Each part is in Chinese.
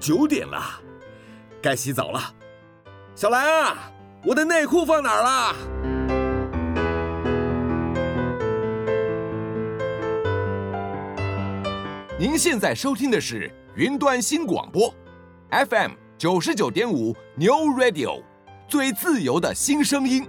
九点了，该洗澡了。小兰啊，我的内裤放哪儿了？您现在收听的是云端新广播，FM 九十九点五 New Radio，最自由的新声音。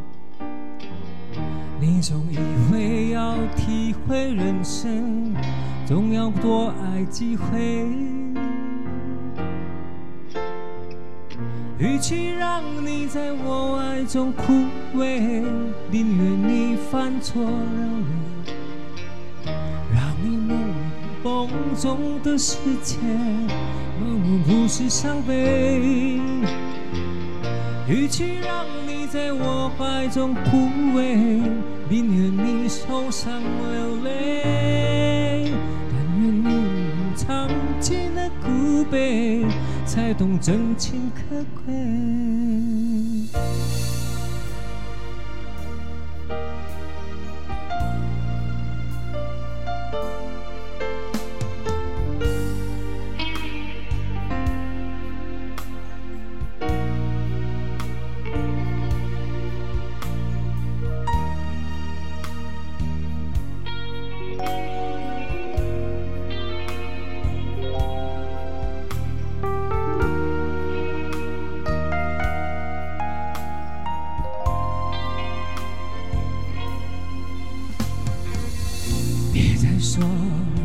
你总以为要体会人生，总要多爱几回。与其让你在我爱中枯萎，宁愿你犯错流泪，让你梦梦中的世界，梦梦不是伤悲。与其让你在我怀中枯萎，宁愿你受伤流泪，但愿你尝尽了苦悲。才懂真情可贵。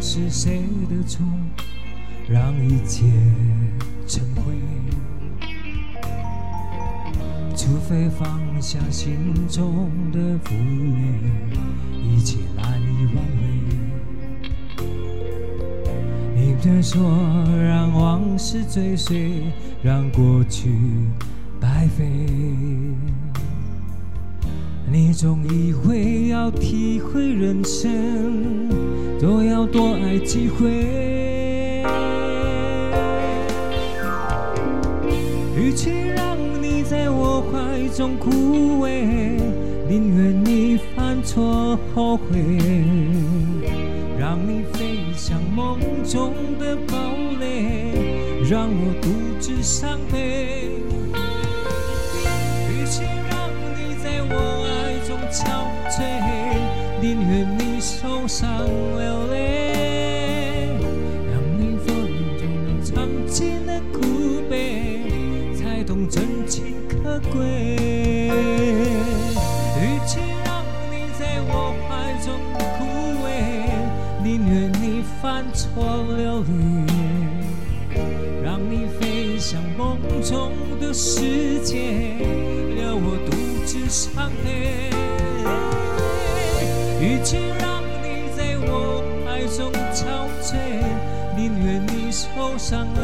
是谁的错，让一切成灰？除非放下心中的负累，一切难以挽回。你别说让往事追随，让过去白费。你总以为要体会人生，都要多爱几回。与其让你在我怀中枯萎，宁愿你犯错后悔，让你飞向梦中的堡垒，让我独自伤悲。与其让你在我憔悴，宁与其让你在我怀中枯萎，宁愿你犯错流泪，让你飞向梦中的世界，留我独自伤悲。与其让你在我怀中憔悴，宁愿你受头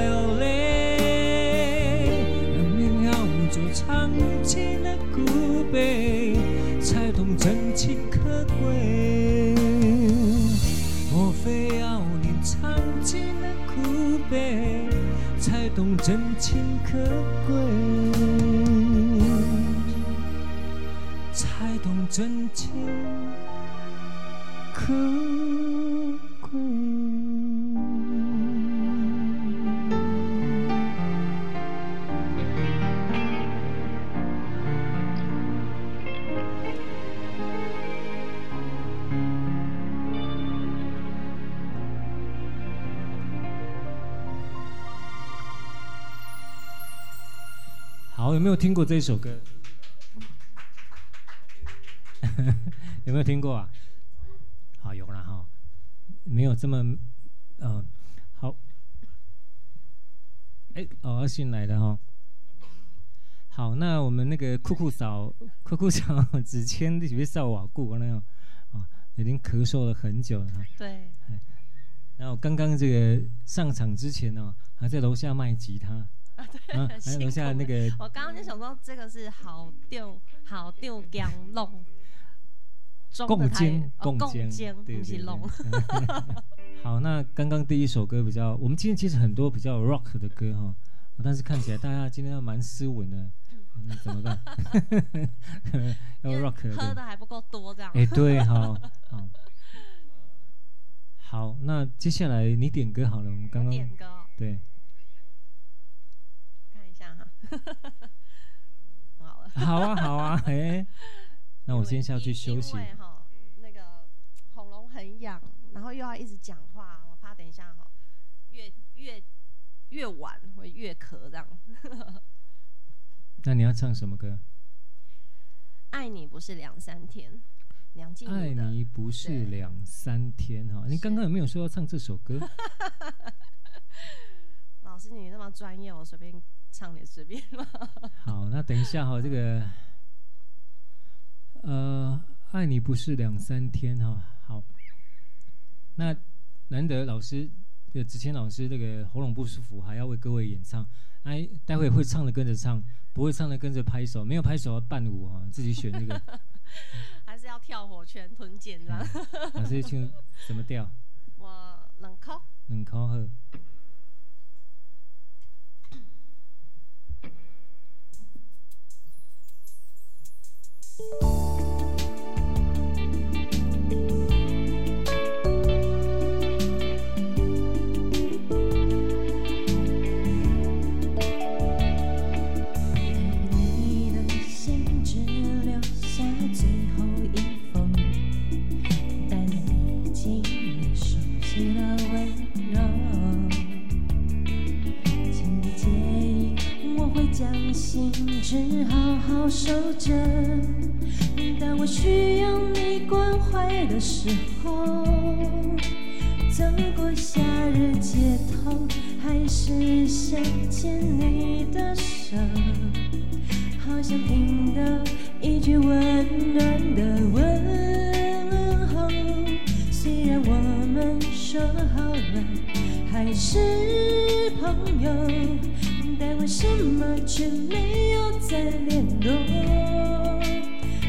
悲，才懂真情可贵？才懂真情可贵。有没有听过这首歌？有没有听过啊？好，有了哈，没有这么，呃，好，哎，哦，阿信来的哈。好，那我们那个酷酷嫂，酷酷嫂之前特别少瓦固那样啊，已经咳嗽了很久了。对。然后刚刚这个上场之前呢，还在楼下卖吉他。啊，对，啊、还楼下那个。我刚刚就想说，这个是好丢好丢江弄，共煎共煎，不是龙。好，那刚刚第一首歌比较，我们今天其实很多比较 rock 的歌哈，但是看起来大家今天要蛮斯文的，那怎么办？要 rock 喝的还不够多这样。哎，对，好，好，好，那接下来你点歌好了，我们刚刚点歌，对。好了，好啊，好啊，哎，那我先下去休息。因为哈，那个喉咙很痒，然后又要一直讲话，我怕等一下哈，越越越晚会越咳这样。那你要唱什么歌？爱你不是两三天，梁静茹。爱你不是两三天哈，你刚刚有没有说要唱这首歌？老师，你那么专业，我随便。唱你随便嘛。好，那等一下哈，这个，呃，爱你不是两三天哈。好，那难得老师，这个子谦老师这个喉咙不舒服，还要为各位演唱。哎，待会会唱的跟着唱，不会唱的跟着拍手，没有拍手要伴舞哈，自己选那个。还是要跳火圈、吞剑这样。老师请 怎么调？我两口。两相信。只好好守着。当我需要你关怀的时候，走过夏日街头，还是想牵你的手，好想听到一句温暖的问候。虽然我们说好了还是朋友。但为什么却没有再联络？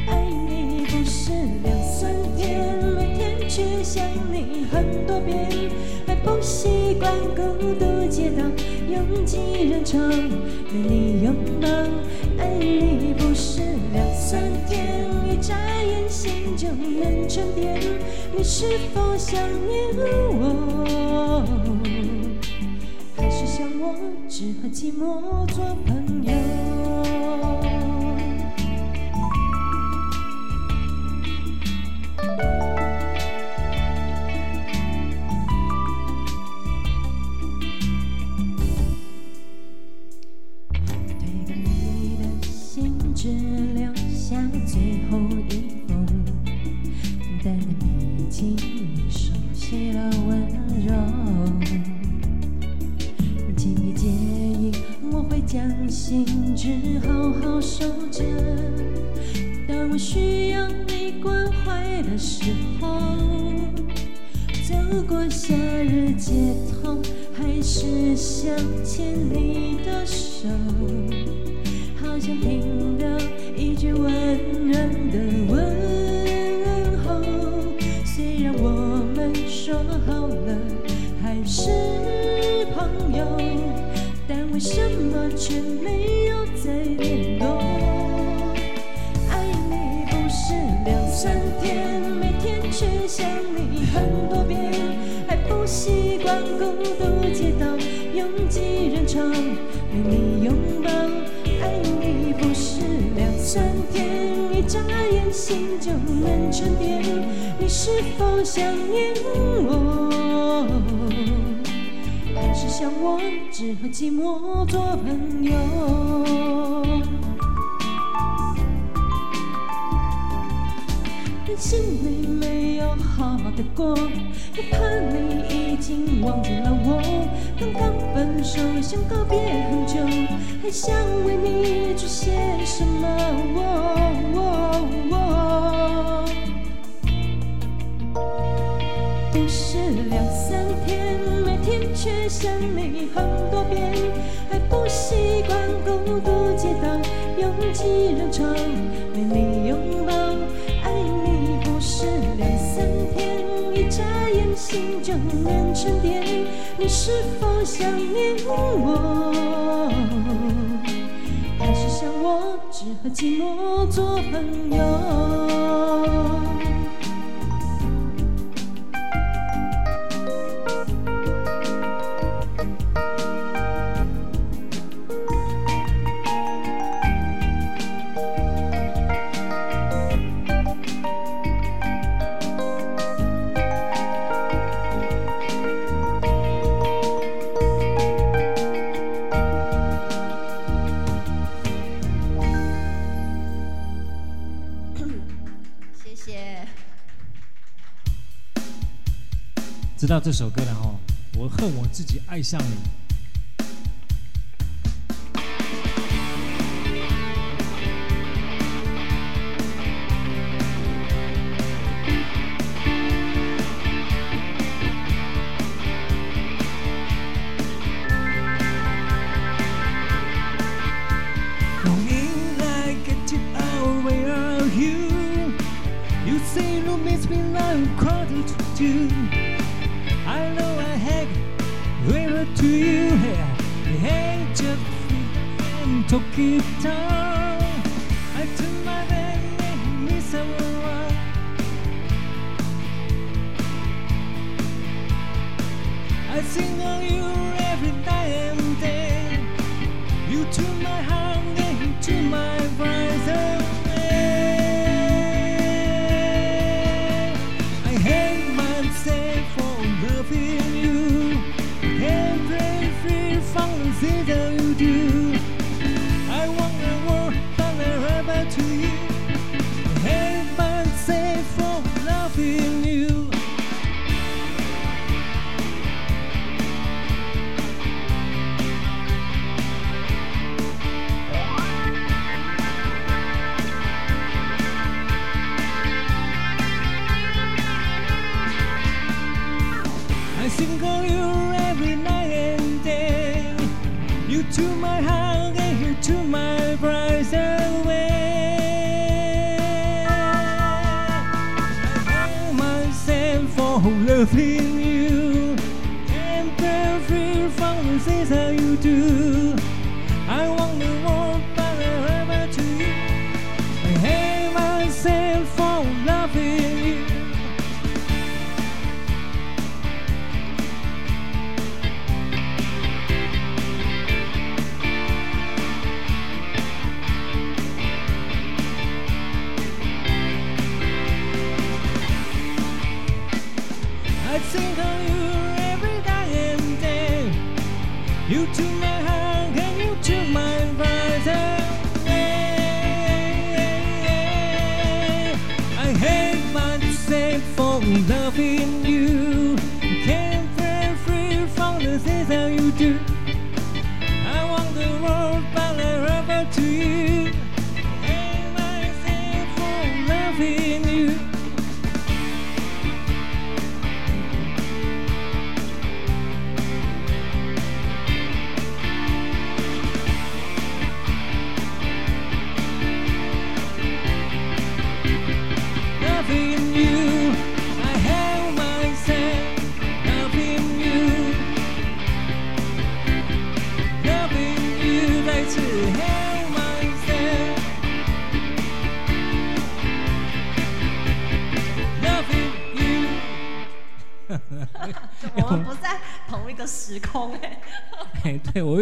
爱你不是两三天，每天却想你很多遍，还不习惯孤独街道，拥挤人潮与你拥抱。爱你不是两三天，一眨眼心就能沉淀，你是否想念我？只和寂寞做朋友。天，一眨眼心就能沉淀。你是否想念我？还是想我只和寂寞做朋友？心里没有好好的过，又怕你已经忘记了我。刚刚分手，想告别很久，还想为你做些什么？不是两三天，每天却想你很多遍，还不习惯孤独街道拥挤人潮，没你心就能沉淀，你是否想念我？还是想我只和寂寞做朋友？知道这首歌了哈，我恨我自己爱上你。keep time.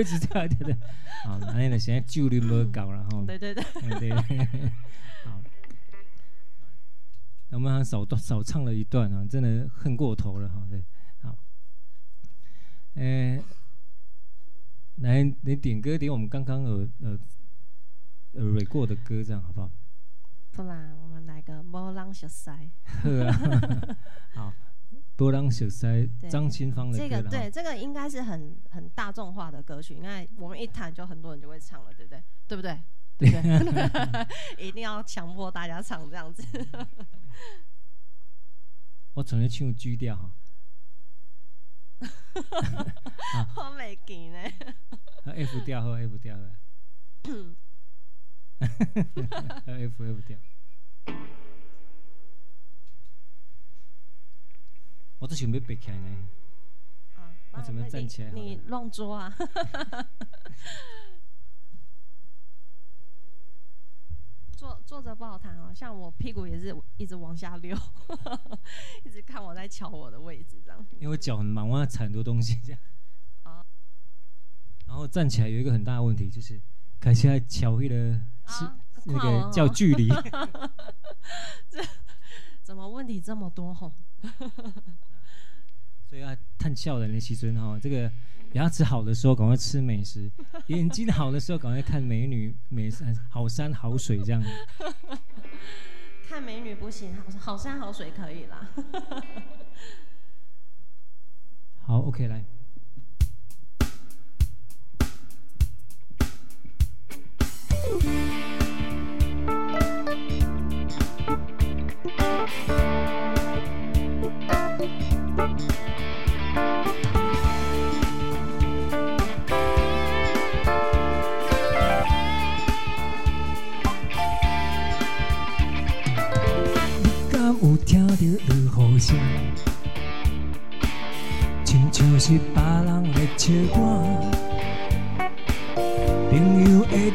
哎，对，我一直跳跳的。好，那呢，现在酒力没搞了哈。对对对。对。好，我们还少少唱了一段啊，真的恨过头了哈。对，好。呃，来，你点歌点我们刚刚有呃呃蕊过的歌，这样好不好？不然我们来个《无人熟悉》。好。波浪雪塞，张清芳的歌。这个对，这个应该是很很大众化的歌曲，因为我们一弹就很多人就会唱了，对不对？对不对？对？一定要强迫大家唱这样子。我从来唱 G 调哈。我没记呢。F 调和 F 调的。F F 调。我都想要背起来呢。啊，我怎么站起来？你乱抓啊！坐坐着不好弹哦，像我屁股也是一直往下溜，一直看我在瞧我的位置这样。因为脚很忙，我要踩很多东西这样。啊。然后站起来有一个很大的问题，就是开始来瞧那个是那个叫距离。这怎么问题这么多吼？所以要叹笑的时阵哈，这个牙齿好的时候赶快吃美食，眼睛好的时候赶快看美女、美山、好山好水这样。看美女不行，好好山好水可以啦。好，OK，来。亲像是别人在笑我，朋友的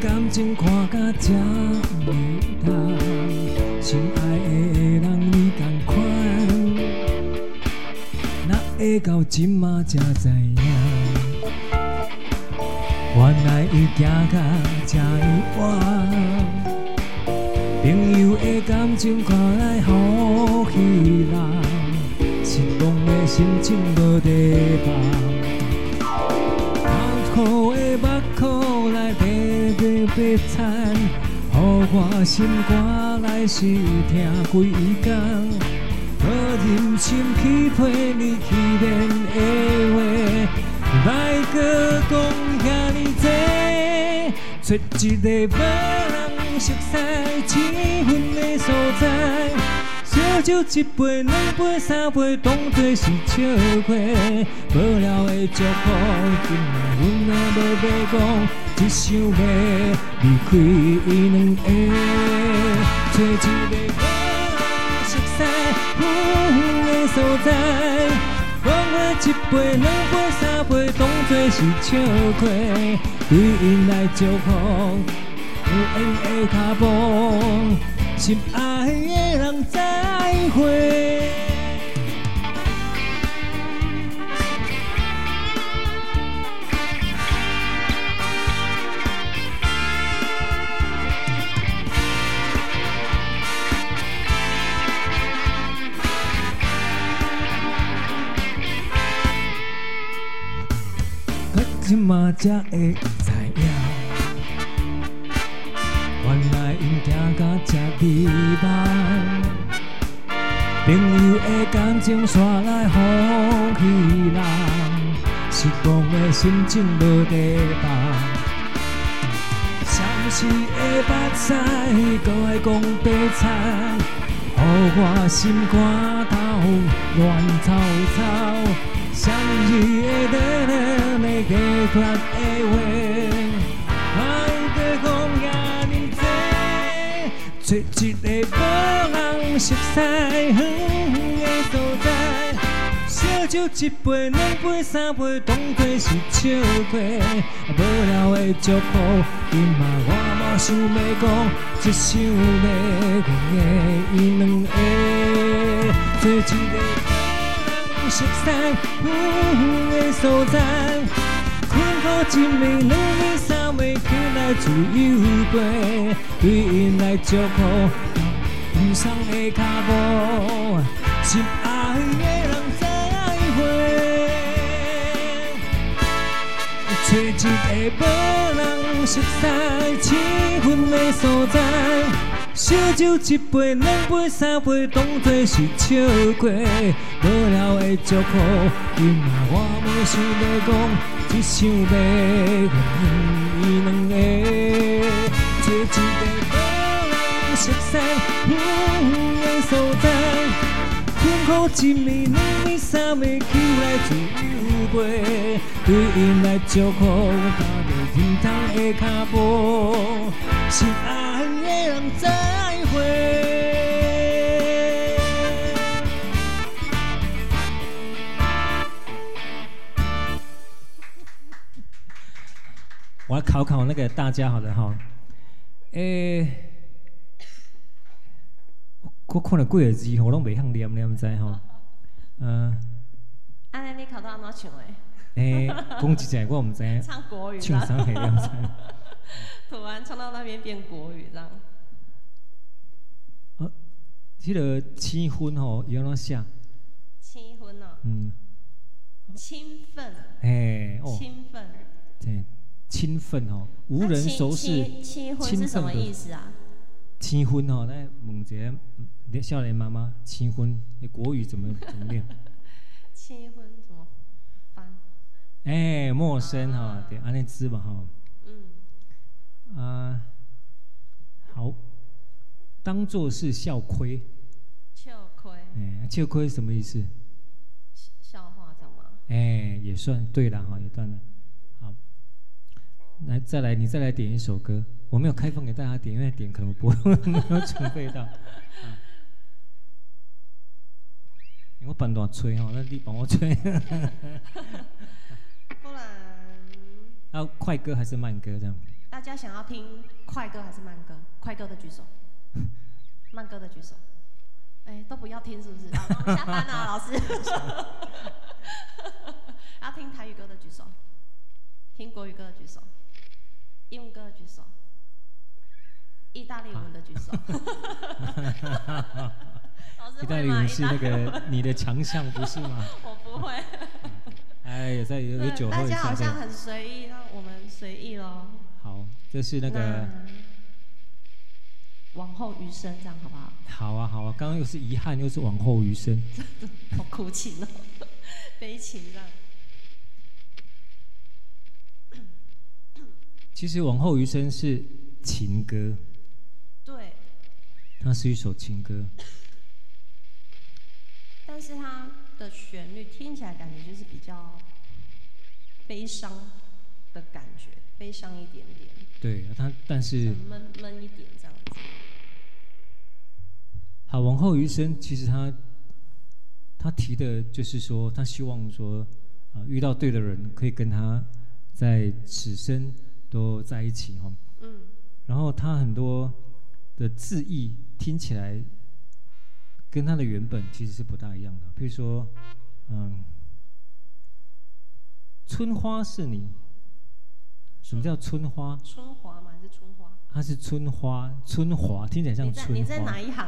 到今仔才知影，原来伊行甲这么远，朋友的感情看来好稀烂。失望的心情无地放，苦苦的目眶来白白白惨，予我心肝来试听几工，心去陪你去面的话，莫阁讲遐尼多，找一个无人熟悉气氛的所在。烧酒一杯两杯三杯，当作是笑话。无聊的祝福，今仔阮也无要讲，只想要离开伊两个，找一个所在。讲话一杯两杯三杯，当作是笑话。对因来祝福，有缘的脚步。心爱的人再会。今仔才会知影。原来因行到这迷茫，朋友的感情煞来风起浪，失望的心情无地放。相思的目屎，搁爱讲悲惨，予我心肝头乱糟糟。相依的人，每个月的话。找一个无人熟悉远远的所在，烧酒一杯两杯三杯，当作是笑话。无聊的祝福，今仔我嘛想要讲，只想要讲的伊两个，找一个熟悉的所在，困苦一暝、两暝、三暝，起来自由飞，对因来祝福，遇上的脚步，心爱的人再会，找一个无人熟悉气氛的所在。烧酒一杯、两杯、三杯，当作是笑过。无聊的祝福，因为我无想要讲，只想要伊两个，做一个无人熟悉的所在，困苦一暝、两暝、三暝，起来自由飞，对因来祝福，踏着天堂的脚步，考考那个大家，好了哈。诶、欸，我看了几个字，我拢袂晓念，念知吼。嗯。安尼你考到安怎唱诶？诶，讲一下我唔知。唱国语。唱啥个样子？突然唱到那边变国语，这样。啊，这个青婚吼，要怎写？青婚哦。嗯。兴奋。哎哦。兴奋。对，兴奋吼，无人熟识。亲婚是什么意思啊？青婚吼，那问一下你少年妈妈，青婚，你国语怎么怎么念？青婚怎么翻？哎，陌生哈，对，安尼知嘛哈。啊，好，当做是笑亏。笑亏。哎，笑亏什么意思？笑话，知道吗？哎，也算对了哈，也断了。好，来再来，你再来点一首歌。我没有开放给大家点，因为点可能不会没有准备到。啊、我半段吹哈，那你帮我吹。不然。要快歌还是慢歌这样？大家想要听快歌还是慢歌？快歌的举手，慢歌的举手。哎，都不要听是不是？好，我们下班了，老师。要听台语歌的举手，听国语歌的举手，英文歌的举手，意大利文的举手。意大利文是那个你的强项，不是吗？我不会。哎，有在有有酒喝一下。大家好像很随意，那我们随意喽。好，这是那个那往后余生，这样好不好？好啊，好啊，刚刚又是遗憾，又是往后余生，好苦情哦，悲情这样。其实往后余生是情歌，对，它是一首情歌，但是它的旋律听起来感觉就是比较悲伤的感觉。悲伤一点点，对，它但是闷闷一点这样子。好，往后余生，其实他他提的就是说，他希望说啊、呃，遇到对的人，可以跟他在此生都在一起哈。嗯。然后他很多的字意听起来跟他的原本其实是不大一样的，比如说，嗯，春花是你。什么叫春花？春华吗？还是春花？他是春花，春华听起来像春花。你在，哪一行？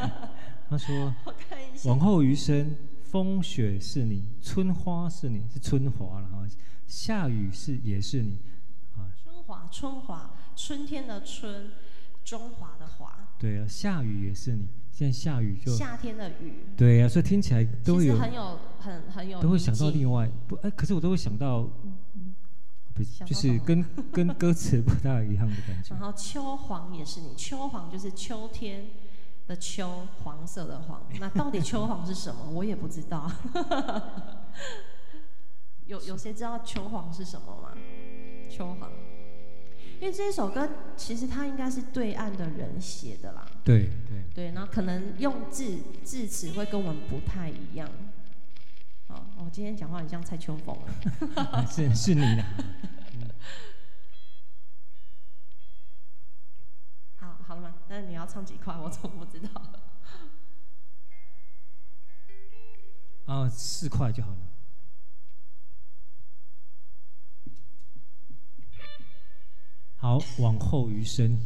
他说：“往后余生，风雪是你，春花是你，是春华了哈。下雨是也是你，华，春华，春天的春，中华的华。对啊，下雨也是你。现在下雨就夏天的雨。对啊，所以听起来都会有很有很很有，都会想到另外不哎，可是我都会想到。”就是跟跟歌词不大一样的感觉。然后秋黄也是你，秋黄就是秋天的秋，黄色的黄。那到底秋黄是什么？我也不知道。有有谁知道秋黄是什么吗？秋黄，因为这首歌其实它应该是对岸的人写的啦。对对对，然后可能用字字词会跟我们不太一样。哦，我今天讲话很像蔡秋凤。是是你的。好，好了吗？那你要唱几块？我怎么不知道？啊，四块就好了。好，往后余生。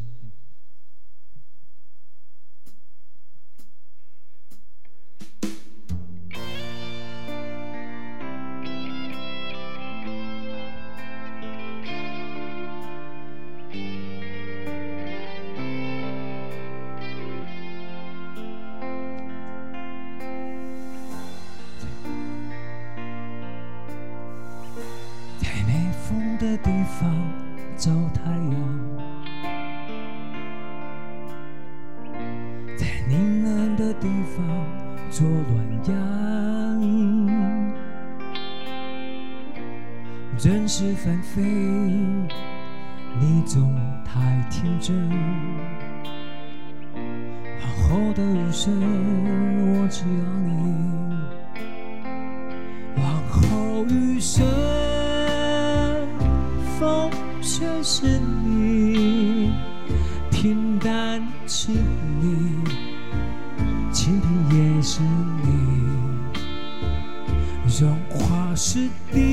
荣华是地，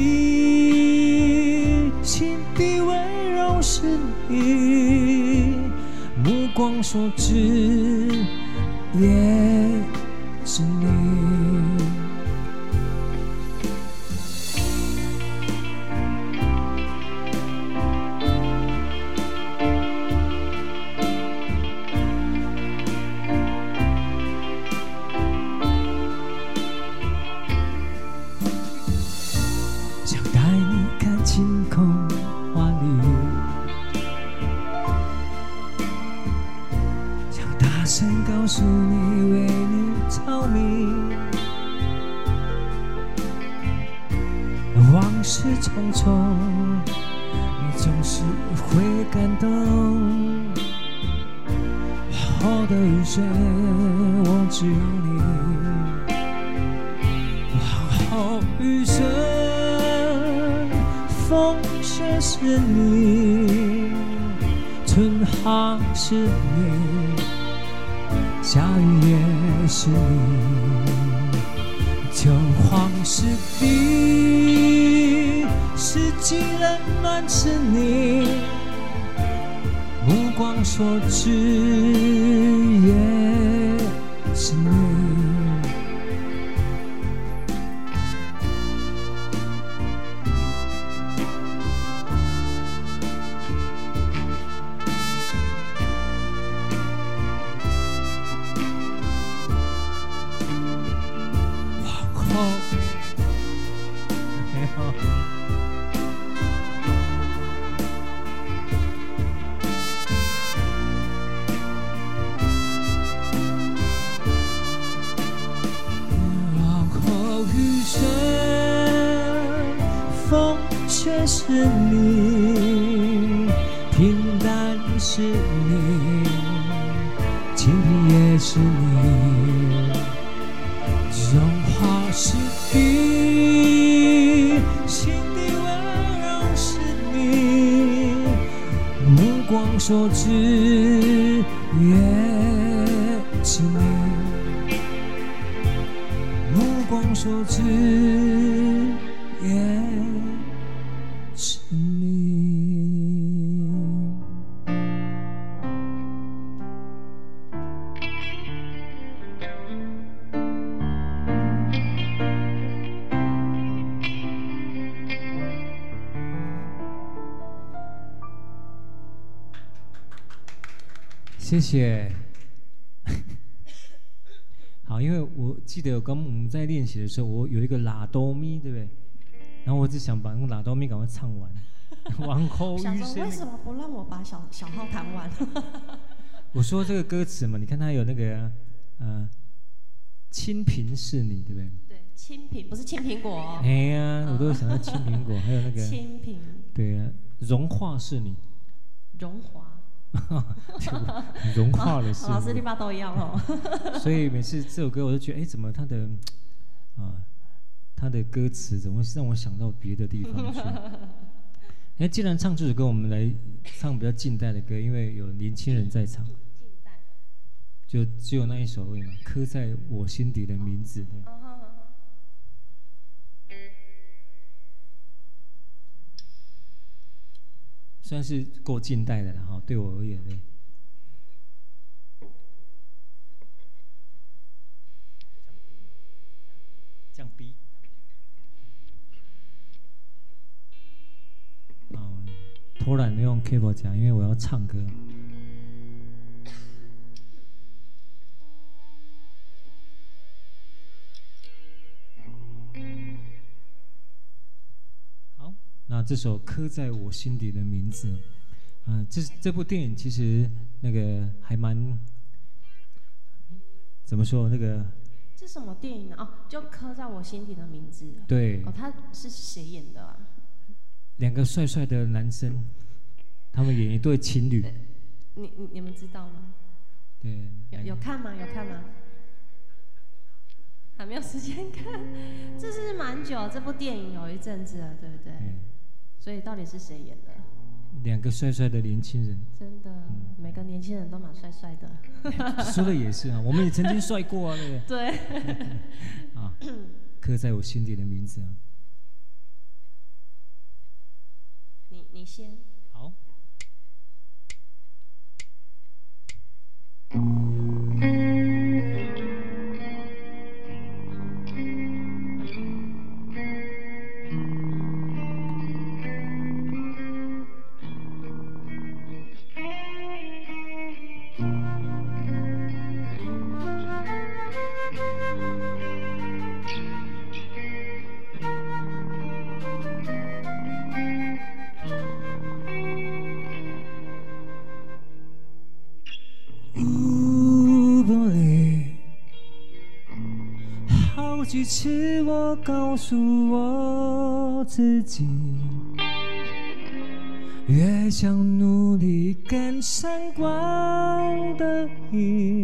心底温柔是你，目光所至也是你。是你，平淡是你，清贫也是你。荣华是你，心底温柔是你，目光所至谢谢。好，因为我记得刚我们在练习的时候，我有一个拉哆咪，对不对？然后我只想把那个拉哆咪赶快唱完。往后余想说生为什么不让我把小小号弹完？我说这个歌词嘛，你看它有那个呃，清贫是你，对不对？对，青苹不是青苹果哦。哎呀，我都有想到青苹果，还有那个青苹对啊，融化是你，荣华。融化了是 老师，你你。爸都一样哦。所以每次这首歌，我就觉得，哎，怎么他的啊，他的歌词怎么会让我想到别的地方去？哎，既然唱这首歌，我们来唱比较近代的歌，因为有年轻人在场，就只有那一首而已嘛，刻在我心底的名字。对，算是够近代的了哈，对我而言呢。降 B，啊，突然用 keyboard 讲，因为我要唱歌。这首刻在我心底的名字，嗯、呃，这这部电影其实那个还蛮怎么说？那个这什么电影呢？哦，就刻在我心底的名字。对。哦，他是谁演的啊？两个帅帅的男生，他们演一对情侣。你你你们知道吗？对。有有看吗？有看吗？还没有时间看，这是蛮久，这部电影有一阵子了，对不对？对。所以到底是谁演的？两个帅帅的年轻人。真的，嗯、每个年轻人都蛮帅帅的。说的也是啊，我们也曾经帅过啊，对不对？对。啊，刻在我心底的名字啊。你你先。好。几次我告诉我自己，越想努力跟上光的影，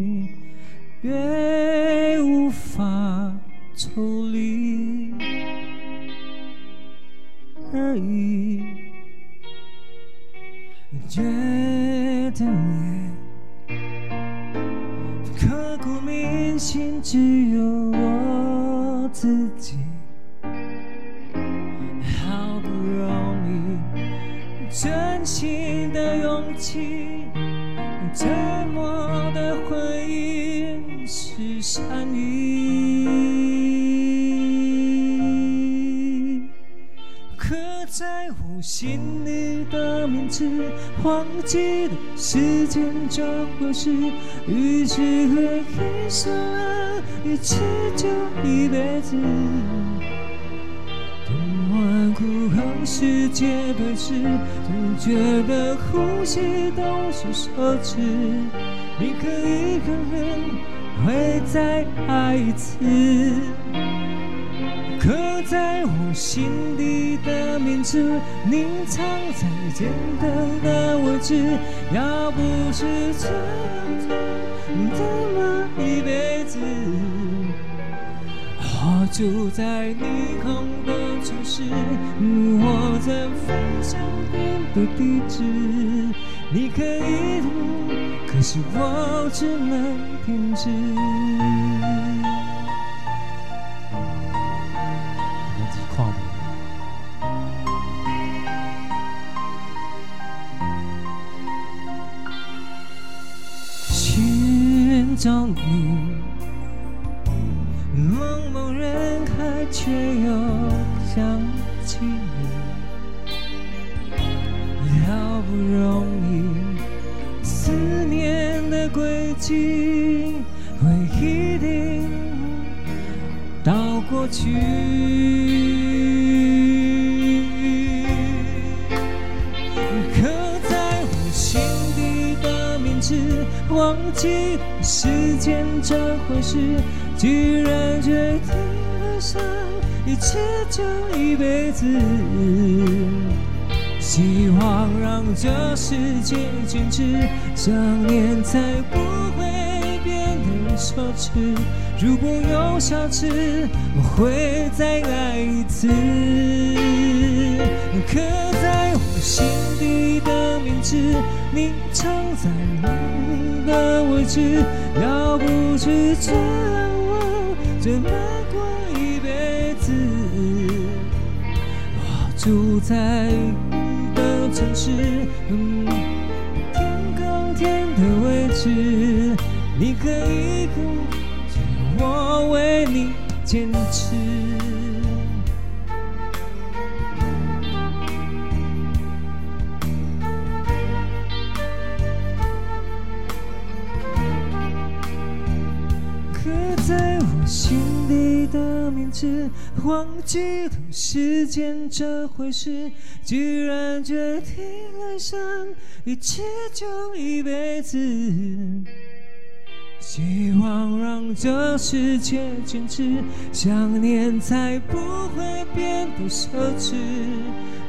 觉得呼吸都是奢侈。你可以可能会再爱一次，刻在我心底的名字，隐藏在简单的位置。要不是这样怎么一辈子。我住在霓虹的城市，我在分享的地址，你可以读，可是我只能停止。寻找你。过去。刻在我心底的名字，忘记时间这回事，居然决定。一次就一辈子，希望让这世界静止，想念才不会变得奢侈。如果有下次，我会再来一次。刻在我心底的名字，你藏在梦的位置。要不是这样，我怎么过一辈子？我？住在你的城市。嗯，天空天的位置，你可以跟着我为你坚持，刻在我心底的名字，忘记了时间这回事，居然决定了上一起就一辈子。希望让这世界静止，想念才不会变得奢侈。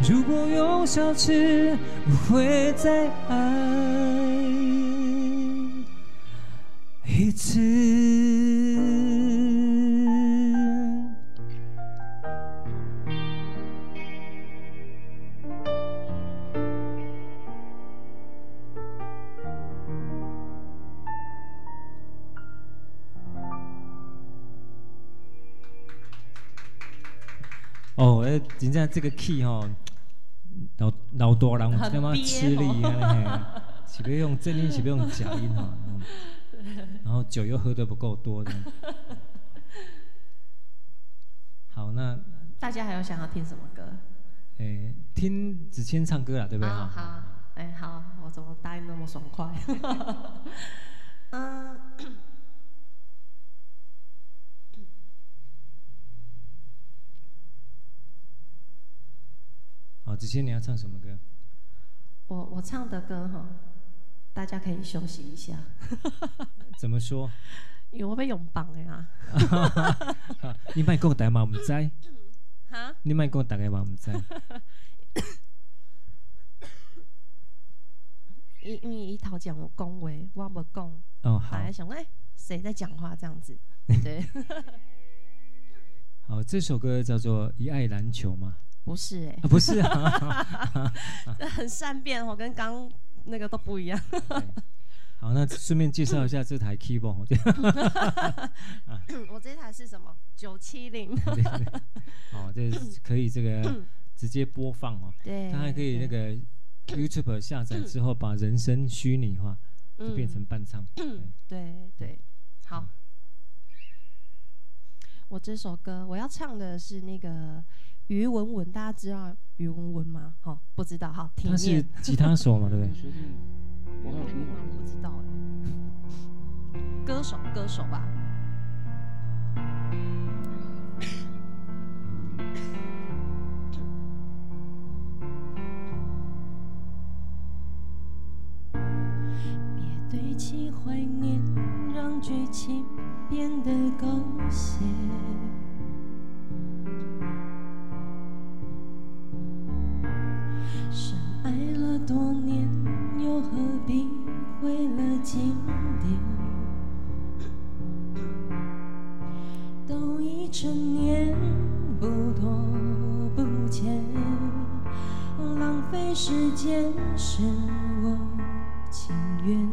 如果有消失，不会再爱一次。哦，哎，真正这个 key 哈，老老多人他妈吃力啊，岂不用正音，是不用假音哈，然后酒又喝得不够多的。好，那大家还有想要听什么歌？哎，听子谦唱歌了，对不对？好，好，哎，好，我怎么答应那么爽快？嗯。好，子谦你要唱什么歌？我我唱的歌哈，大家可以休息一下。怎么说？因为我被拥绑的呀。你卖给我带嘛？唔知。哈？你卖给我带个嘛？唔知。因因为一头讲我恭维，我不讲。哦，好。本来想哎，谁在讲话这样子？对。好，这首歌叫做《一爱难求》吗？不是哎、欸啊，不是啊，很善变哦，跟刚那个都不一样。好，那顺便介绍一下这台 keyboard。我这台是什么？九七零。哦，这可以这个 直接播放哦。对。它还可以那个 YouTube 下载之后，把人声虚拟化，就变成伴唱。对对，对，好。我这首歌我要唱的是那个。于文文，大家知道于文文吗？好，不知道，好，听。他是吉他手嘛，对不对？我不知道哎。歌手，歌手吧。别堆砌怀念，让剧情变得狗血。深爱了多年又何必毁了经典？都已成年，不拖不欠，浪费时间是我情愿。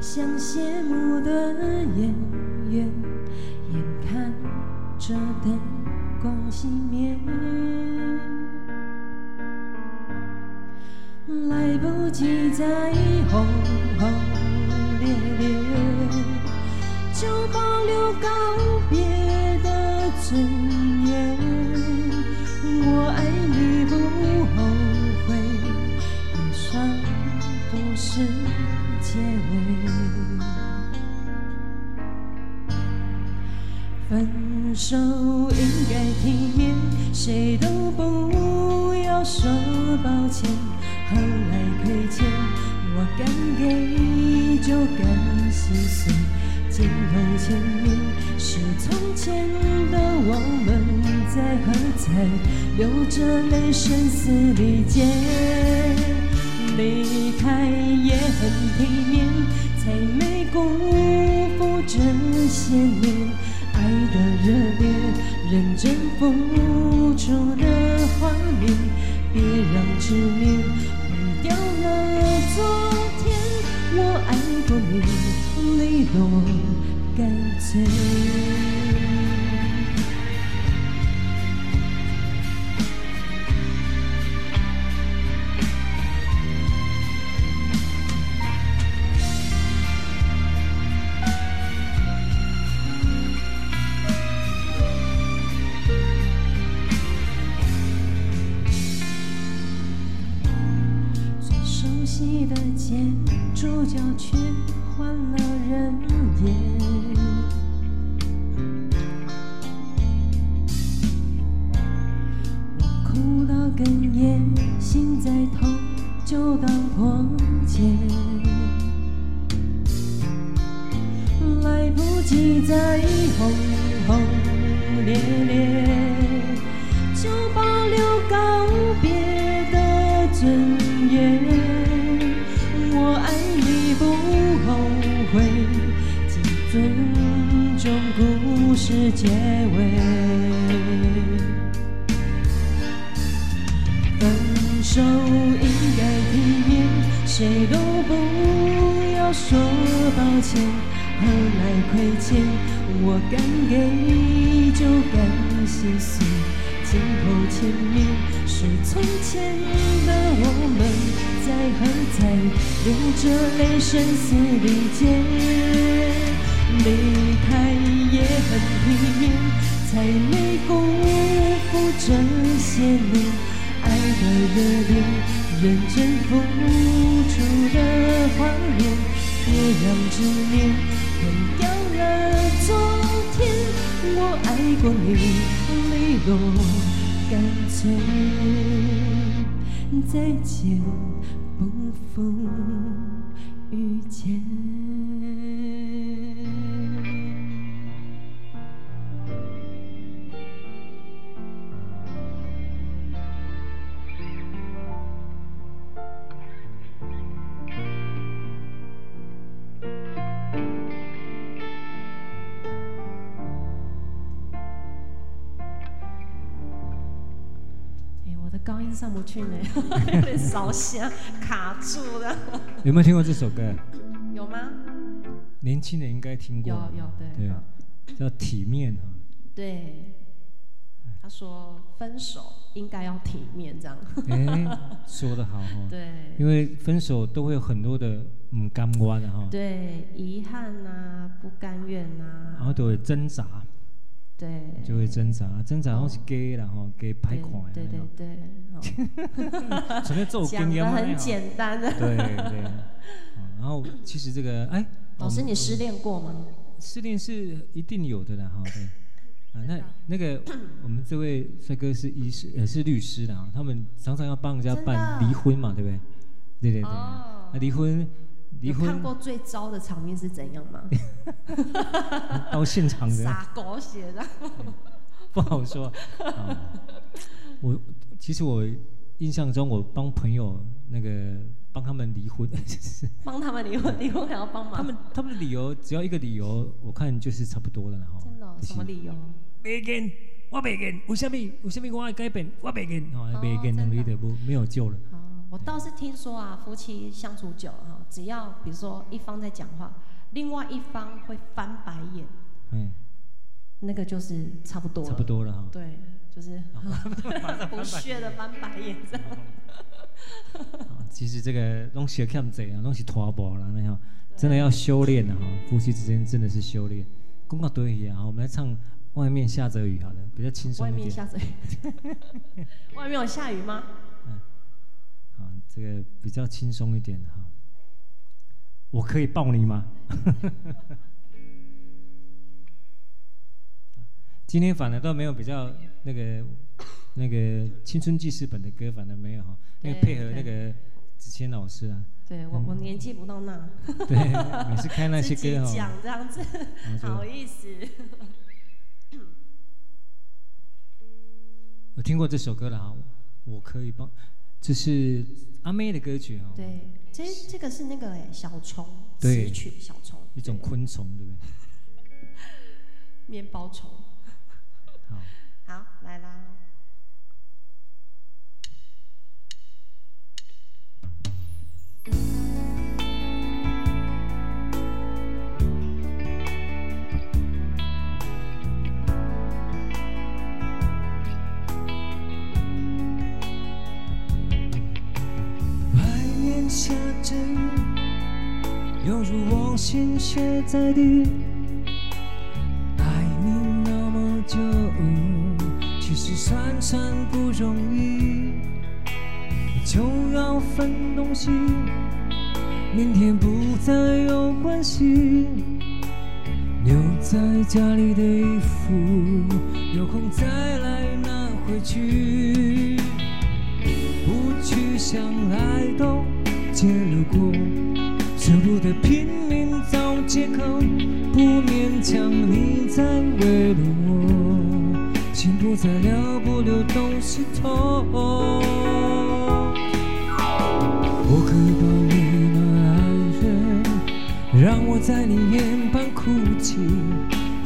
像谢幕的演员，眼看着灯光熄灭。记载轰轰烈烈，就保留告别的尊严。我爱你不后悔，悲伤不是结尾。分手就该心碎。镜头前面是从前的我们，在喝彩，流着泪声嘶力竭。离开也很体面，才没辜负这些年爱的热烈，认真付出的画面，别让执念。干不到哽咽心在痛就当破茧来不及再轰轰烈烈就保留告别的尊严我爱你不后悔只尊重故事结尾。谁都不要说抱歉。何来亏欠？我敢给就敢心碎。镜头前面是从前的我们，在还在流着泪声嘶力竭。离开也很体面，才没辜负这些年爱的热烈，认真付出的谎言。别让执念毁掉了昨天，我爱过你，利落干脆，再见，不负遇见。高音上不去呢，有点烧香，卡住了。有没有听过这首歌？有吗？年轻人应该听过。有有对。对，叫体面啊。对，他说分手应该要体面，这样。哎，说得好哈。对。因为分手都会有很多的嗯甘瓜的哈。对，遗憾呐，不甘愿呐。然后都会挣扎。对，就会挣扎，挣扎后是假啦吼，假歹看的。对对对，整 个做经验嘛，很简单的。对对。然后其实这个，哎，老师，你失恋过吗？失恋是一定有的啦，哈，对。啊，那那个我们这位帅哥是医师，也是律师的啊，他们常常要帮人家办离婚嘛，对不对？对对对，那离婚。离婚看过最糟的场面是怎样吗？到现场的撒狗血的，不好说。我其实我印象中，我帮朋友那个帮他们离婚，帮他们离婚，离婚还要帮忙。他们他们的理由只要一个理由，我看就是差不多的了哈。真的、哦？什么理由？别跟，我别跟，为什么？为什么我要改变？我别跟，哦，别跟，能力的不没有救了。我倒是听说啊，夫妻相处久了哈，只要比如说一方在讲话，另外一方会翻白眼，嗯，那个就是差不多了，差不多了哈。对，就是不屑 的翻白眼 这样。其实这个东西要看这样，东西拖薄了，那样真的要修炼的哈。夫妻之间真的是修炼。公告对一下，我们来唱《外面下着雨》好的，比较轻松一点。外面下着雨，外面有下雨吗？这个比较轻松一点的哈，我可以抱你吗？今天反而都没有比较那个那个青春记事本的歌，反而没有哈，因为配合那个子谦老师啊。对我我年纪不到那。对，每次开那些歌哈。讲这样子，好意思。我听过这首歌了哈，我可以帮，这是。阿妹的歌曲哦，对，这这个是那个哎小虫词曲，小虫一种昆虫，对不对？面包虫。好，好来啦。犹如我心血在滴。爱你那么久，其实算算不容易。就要分东西，明天不再有关系。留在家里的衣服，有空再来拿回去。不去想爱都结了果，舍不得拼命找借口，不勉强你再为了我，心不再留不流都是痛。我可以抱你吗，爱人？让我在你眼旁哭泣。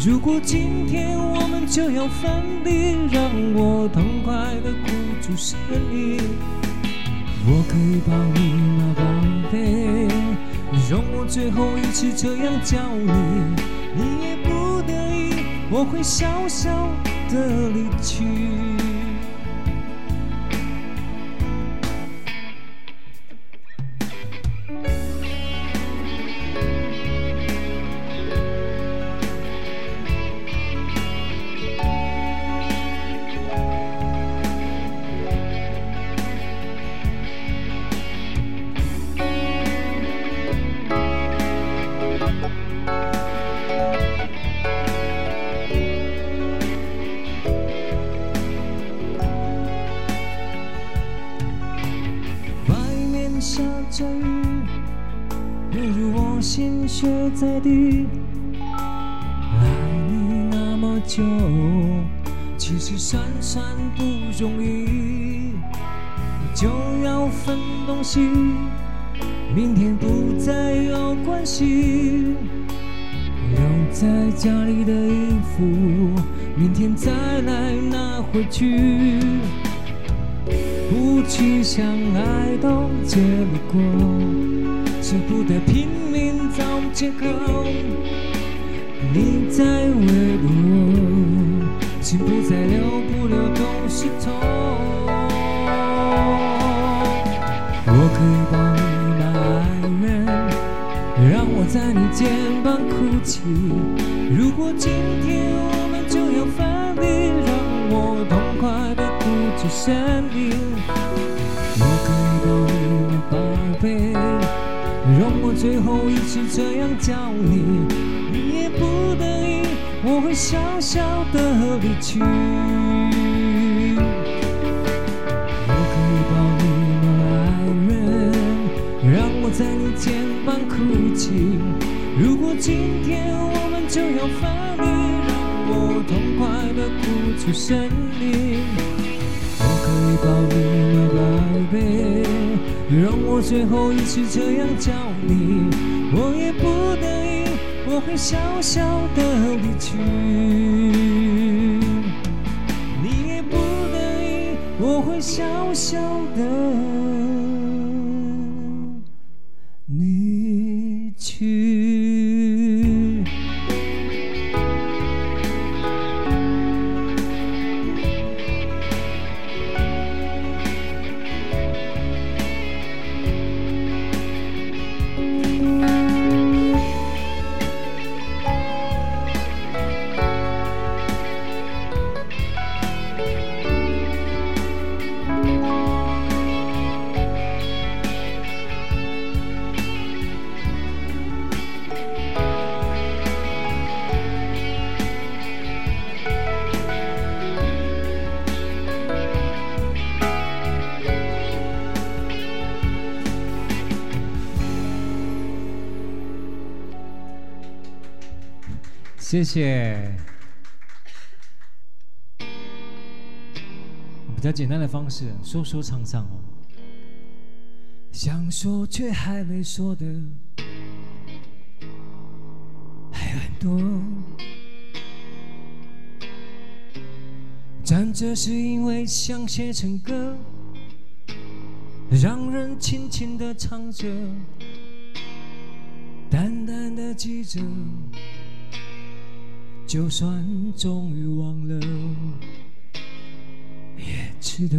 如果今天我们就要分离，让我痛快地哭出声音。我可以抱你吗，宝贝？容我最后一次这样叫你，你也不得已，我会笑笑的离去。算算不容易。就要分东西，明天不再有关系。留在家里的衣服，明天再来拿回去。不去想爱都结了果，舍不得拼命找借口。你在为我，心不再留不留都是痛。我可以抱你吗，爱人？让我在你肩膀哭泣。如果今天我们就要分离，让我痛快的哭出声音。容我最后一次这样叫你，你也不得已，我会笑笑的离去。如果今天我们就要分离，让我痛快的哭出声音。我可以抱你吗，宝贝？容我最后一次这样叫你，我也不得已，我会笑笑的离去。你也不得已，我会笑笑的。谢谢。比较简单的方式，说说唱唱哦。想说却还没说的还有很多，站着是因为想写成歌，让人轻轻的唱着，淡淡的记着。就算终于忘了，也值得。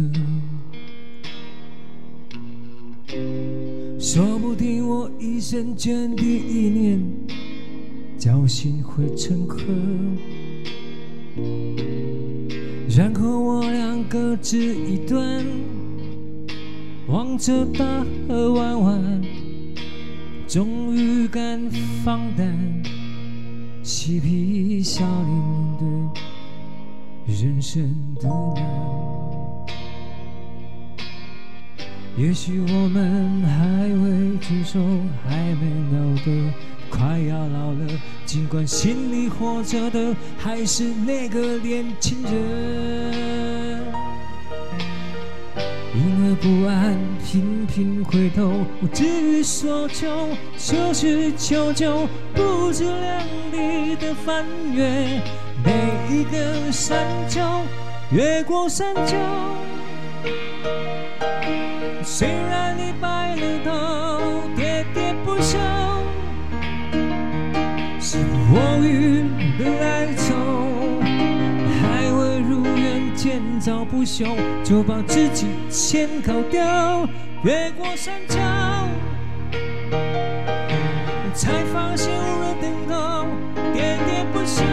说不定我一生涓滴一念，侥幸会成河。然后我俩各自一端，望着大河弯弯，终于敢放胆，嬉皮笑脸面对人生的难。也许我们还未成熟，还没老得快要老了，尽管心里活着的还是那个年轻人。的不安，频频回头，我至于所求求是求救，不自量力的翻越每一个山丘，越过山丘。虽然你白了头，建造不休，就把自己先搞掉。越过山丘，才发现无人等候，喋喋不休，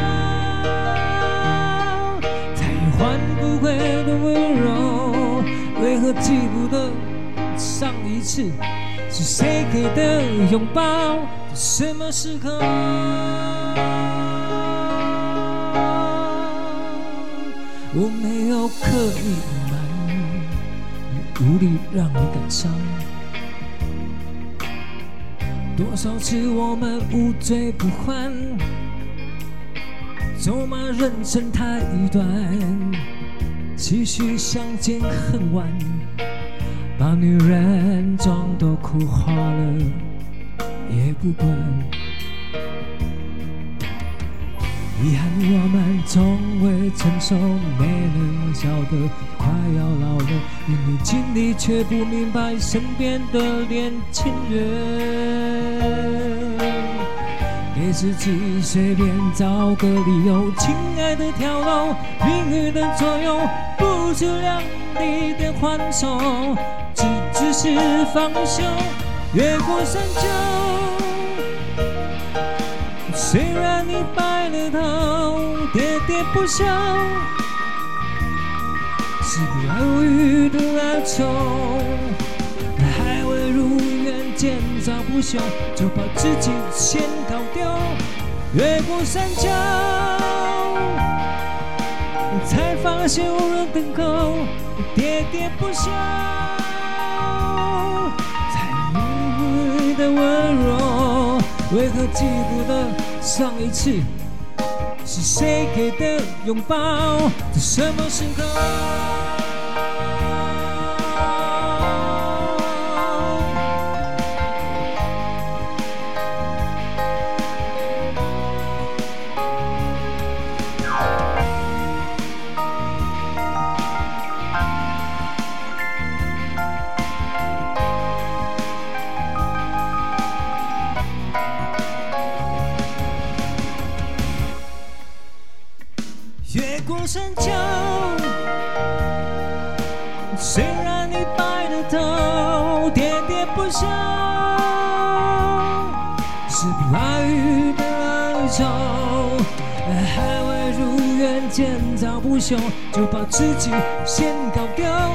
再也换不回的温柔。为何记不得上一次是谁给的拥抱？什么时候？我没有刻意隐瞒，也无力让你感伤。多少次我们无醉不欢，咒骂人生太短，继续相见恨晚，把女人妆都哭花了也不管。遗憾，我们从未成熟，没人晓得快要老了，因为经历却不明白身边的年轻人。给自己随便找个理由，亲爱的跳楼，命运的左右，不自量力的还手，只只是放手，越过山丘。虽然你白头，喋喋不休，是不爱无语的哀愁，还未如愿建造不朽，就把自己先搞丢。越过山丘，才发现无人等候，喋喋不休，才无悔的温柔，为何记不得？上一次是谁给的拥抱？在什么时候？就把自己先搞掉。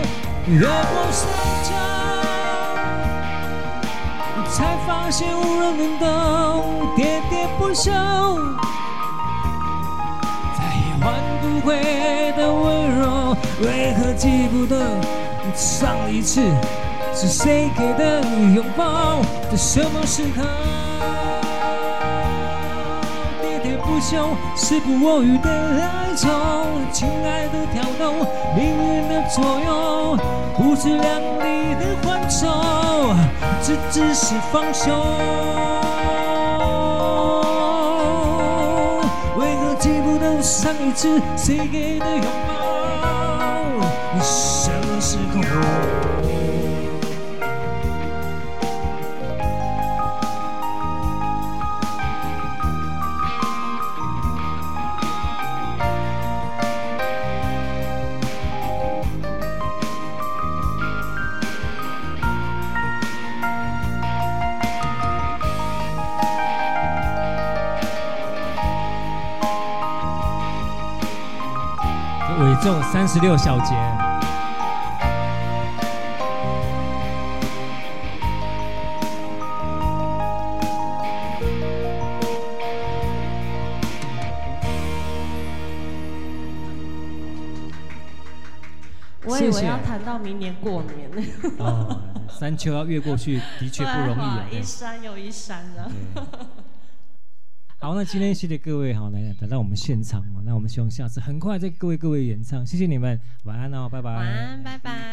越过山丘，才发现无人能懂，喋喋不休。再也唤不回的温柔，为何记不得上一次是谁给的拥抱？在什么时候？喋喋不休，时不我予的哀愁，亲爱的跳动，命运的左右，不自量力的还手，这只是放手。上一次谁给的拥抱？你什么时候？三十六小节。我以为要谈到明年过年呢。三秋要越过去的确不容易啊 一山又一山的好，那今天谢谢各位哈来来到我们现场，那我们希望下次很快在各位各位演唱，谢谢你们，晚安哦，拜拜。晚安，拜拜。